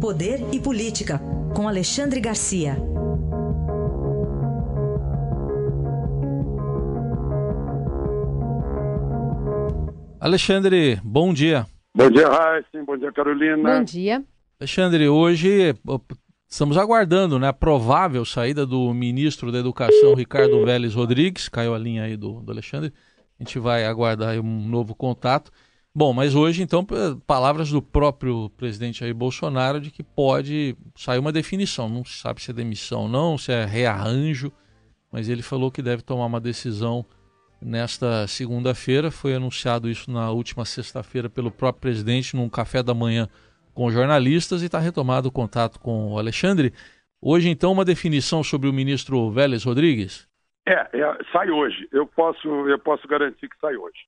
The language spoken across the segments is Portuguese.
Poder e Política, com Alexandre Garcia. Alexandre, bom dia. Bom dia, Raíssa. Bom dia, Carolina. Bom dia. Alexandre, hoje estamos aguardando né, a provável saída do ministro da Educação, Ricardo Vélez Rodrigues. Caiu a linha aí do, do Alexandre. A gente vai aguardar um novo contato. Bom, mas hoje, então, palavras do próprio presidente Jair Bolsonaro de que pode sair uma definição. Não se sabe se é demissão ou não, se é rearranjo, mas ele falou que deve tomar uma decisão nesta segunda-feira. Foi anunciado isso na última sexta-feira pelo próprio presidente num café da manhã com jornalistas e está retomado o contato com o Alexandre. Hoje, então, uma definição sobre o ministro Vélez Rodrigues? É, é sai hoje. Eu posso, eu posso garantir que sai hoje.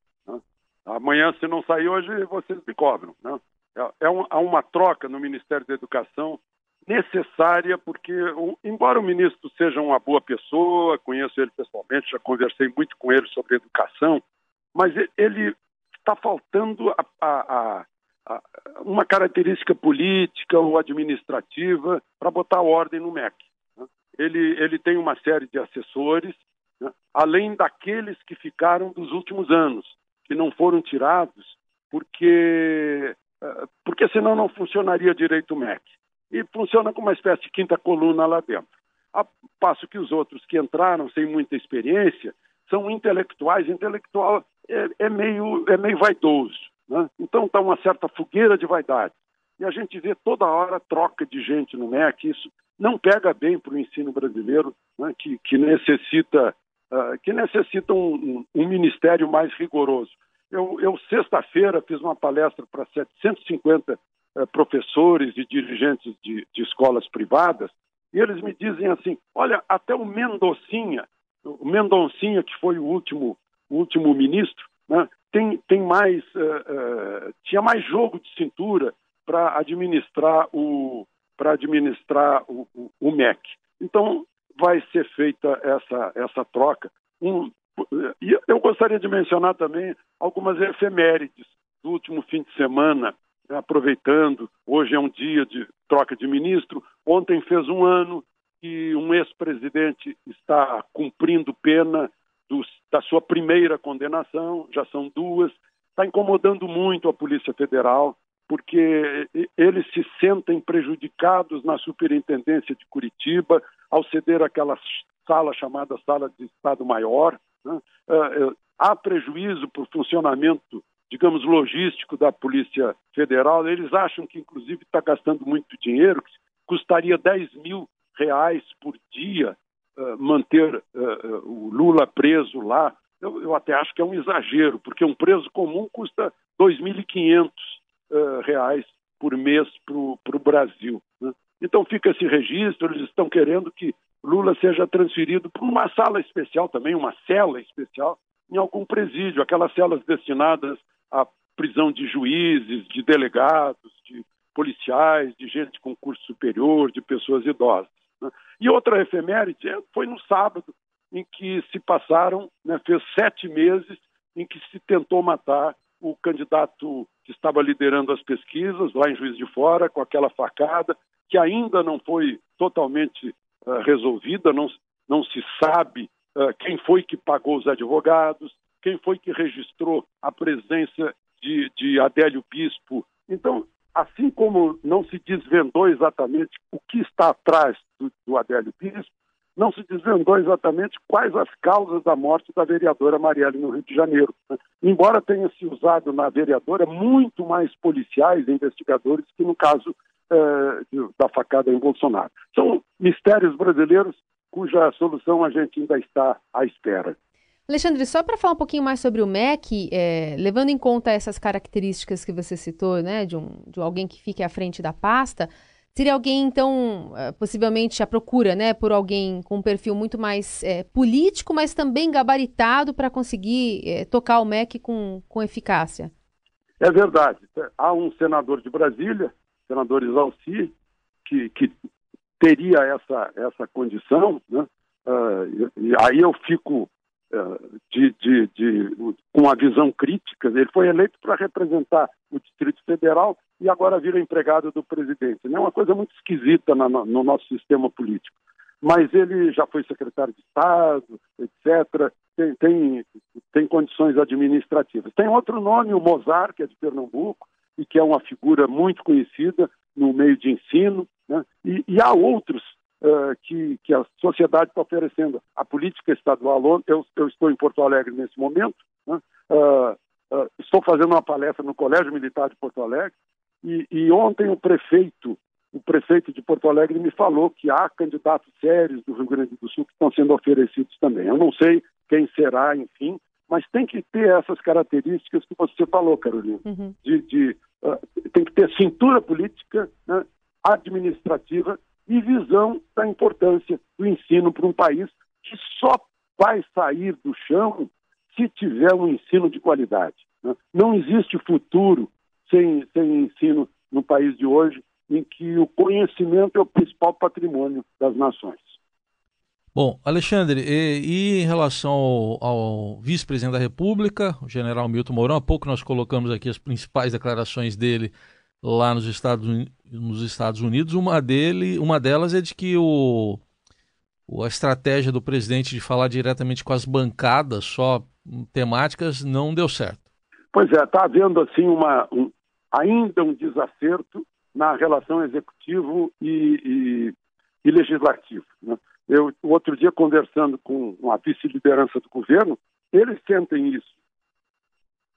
Amanhã, se não sair hoje, vocês me cobram. Né? É, é um, há uma troca no Ministério da Educação necessária, porque, embora o ministro seja uma boa pessoa, conheço ele pessoalmente, já conversei muito com ele sobre educação, mas ele está faltando a, a, a, uma característica política ou administrativa para botar ordem no MEC. Né? Ele, ele tem uma série de assessores, né? além daqueles que ficaram dos últimos anos que não foram tirados porque eh, porque senão não funcionaria direito o MEC. E funciona como uma espécie de quinta coluna lá dentro. A passo que os outros que entraram sem muita experiência são intelectuais, intelectual é, é meio, é meio vaidoso. Né? Então está uma certa fogueira de vaidade. E a gente vê toda hora troca de gente no MEC, isso não pega bem para o ensino brasileiro, né? que, que necessita uh, que necessita um, um, ministério mais rigoroso. Eu, eu sexta-feira, fiz uma palestra para 750 uh, professores e dirigentes de, de, escolas privadas, e eles me dizem assim: olha, até o Mendoncinha, o Mendoncinha, que foi o último, o último ministro, né, tem, tem mais, uh, tinha mais jogo de cintura para administrar o para administrar o, o, o MEC. Então, vai ser feita essa, essa troca. Um, e eu gostaria de mencionar também algumas efemérides do último fim de semana, aproveitando, hoje é um dia de troca de ministro, ontem fez um ano que um ex-presidente está cumprindo pena dos, da sua primeira condenação, já são duas, está incomodando muito a Polícia Federal, porque eles se sentem prejudicados na Superintendência de Curitiba ao ceder aquela sala chamada Sala de Estado Maior. Né? É, é, há prejuízo para o funcionamento, digamos, logístico da Polícia Federal. Eles acham que, inclusive, está gastando muito dinheiro, que custaria 10 mil reais por dia uh, manter o Lula preso lá. Eu, até acho que é um exagero, porque um preso comum custa 2.500 uh, reais por mês para o Brasil. Então fica esse registro, eles estão querendo que Lula seja transferido para uma sala especial também, uma cela especial, em algum presídio, aquelas celas destinadas à prisão de juízes, de delegados, de policiais, de gente com curso superior, de pessoas idosas. Né? E outra efeméride é, foi no sábado, em que se passaram, né, fez sete meses em que se tentou matar o candidato que estava liderando as pesquisas lá em Juiz de Fora, com aquela facada, que ainda não foi totalmente uh, resolvida, não, não se sabe uh, quem foi que pagou os advogados, quem foi que registrou a presença de, de Adélio Bispo. Então, assim como não se desvendou exatamente o que está atrás do, do Adélio Bispo, não se desvendou exatamente quais as causas da morte da vereadora Marielle no Rio de Janeiro. Né? Embora tenha se usado na vereadora muito mais policiais e investigadores que no caso eh, da facada em Bolsonaro. São mistérios brasileiros cuja solução a gente ainda está à espera. Alexandre, só para falar um pouquinho mais sobre o MEC, é, levando em conta essas características que você citou, né, de, um, de alguém que fique à frente da pasta, Seria alguém, então, eh, possivelmente a procura, né, por alguém com um perfil muito mais é, político, mas também gabaritado para conseguir é, tocar o MEC com, com eficácia? É verdade. Há um senador de Brasília, senador Isalci, que, que teria essa, essa condição, né? Uh, e, e aí eu fico uh, de, de, de, com a visão crítica. Ele foi eleito para representar o Distrito Federal e agora vira empregado do presidente. É uma coisa muito esquisita no, no nosso sistema político. Mas ele já foi secretário de Estado, etc., tem, tem, tem condições administrativas. Tem outro nome, o Mozart, que é de Pernambuco, e que é uma figura muito conhecida no meio de ensino, né? e, e, há outros uh, que, que, a sociedade está oferecendo. A política estadual, eu, eu, estou em Porto Alegre nesse momento, né? uh, uh, estou fazendo uma palestra no Colégio Militar de Porto Alegre, e, e, ontem o prefeito, o prefeito de Porto Alegre me falou que há candidatos sérios do Rio Grande do Sul que estão sendo oferecidos também. Eu não sei quem será, enfim, mas tem que ter essas características que você falou, Carolina. Uhum. De, de uh, tem que ter cintura política, né, administrativa e visão da importância do ensino para um país que só vai sair do chão se tiver um ensino de qualidade. Né? Não existe futuro sem, sem ensino no país de hoje, em que o conhecimento é o principal patrimônio das nações. Bom, Alexandre, e, e em relação ao, ao vice-presidente da República, o general Milton Mourão, há pouco nós colocamos aqui as principais declarações dele lá nos Estados, nos Estados Unidos. Uma, dele, uma delas é de que o, a estratégia do presidente de falar diretamente com as bancadas, só temáticas, não deu certo. Pois é, está havendo assim uma, um, ainda um desacerto na relação executivo e, e, e legislativo. Né? Eu, outro dia, conversando com a vice-liderança do governo, eles sentem isso.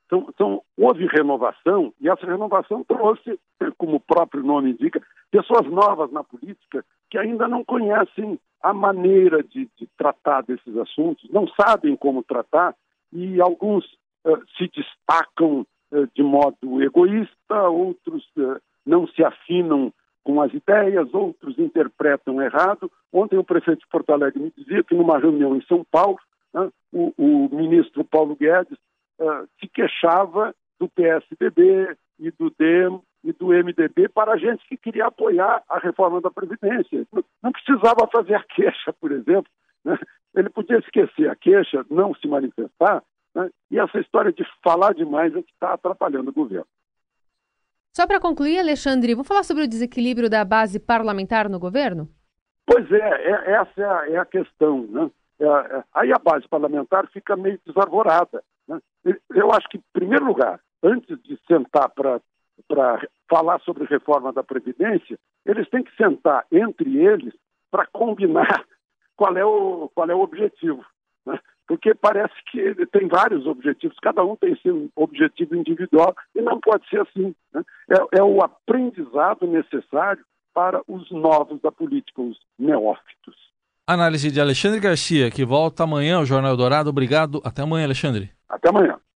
Então, então, houve renovação, e essa renovação trouxe, como o próprio nome indica, pessoas novas na política que ainda não conhecem a maneira de, de tratar desses assuntos, não sabem como tratar, e alguns uh, se destacam uh, de modo egoísta, outros uh, não se afinam com as ideias, outros interpretam errado. Ontem o prefeito de Porto Alegre me dizia que numa reunião em São Paulo, né, o, o, ministro Paulo Guedes uh, se queixava do PSDB e do DEM e do MDB para a gente que queria apoiar a reforma da Previdência. Não precisava fazer a queixa, por exemplo. Né? Ele podia esquecer a queixa, não se manifestar, né? e essa história de falar demais é que está atrapalhando o governo. Só para concluir, Alexandre, vamos falar sobre o desequilíbrio da base parlamentar no governo? Pois é, é essa é a, é a questão. Né? É, é, aí a base parlamentar fica meio desarvorada. Né? Eu acho que, em primeiro lugar, antes de sentar para falar sobre reforma da Previdência, eles têm que sentar entre eles para combinar qual é o, qual é o objetivo. Né? porque parece que tem vários objetivos, cada um tem seu objetivo individual e não pode ser assim. Né? É, é, o aprendizado necessário para os novos da política, os neófitos. Análise de Alexandre Garcia, que volta amanhã ao Jornal Dourado. Obrigado. Até amanhã, Alexandre. Até amanhã.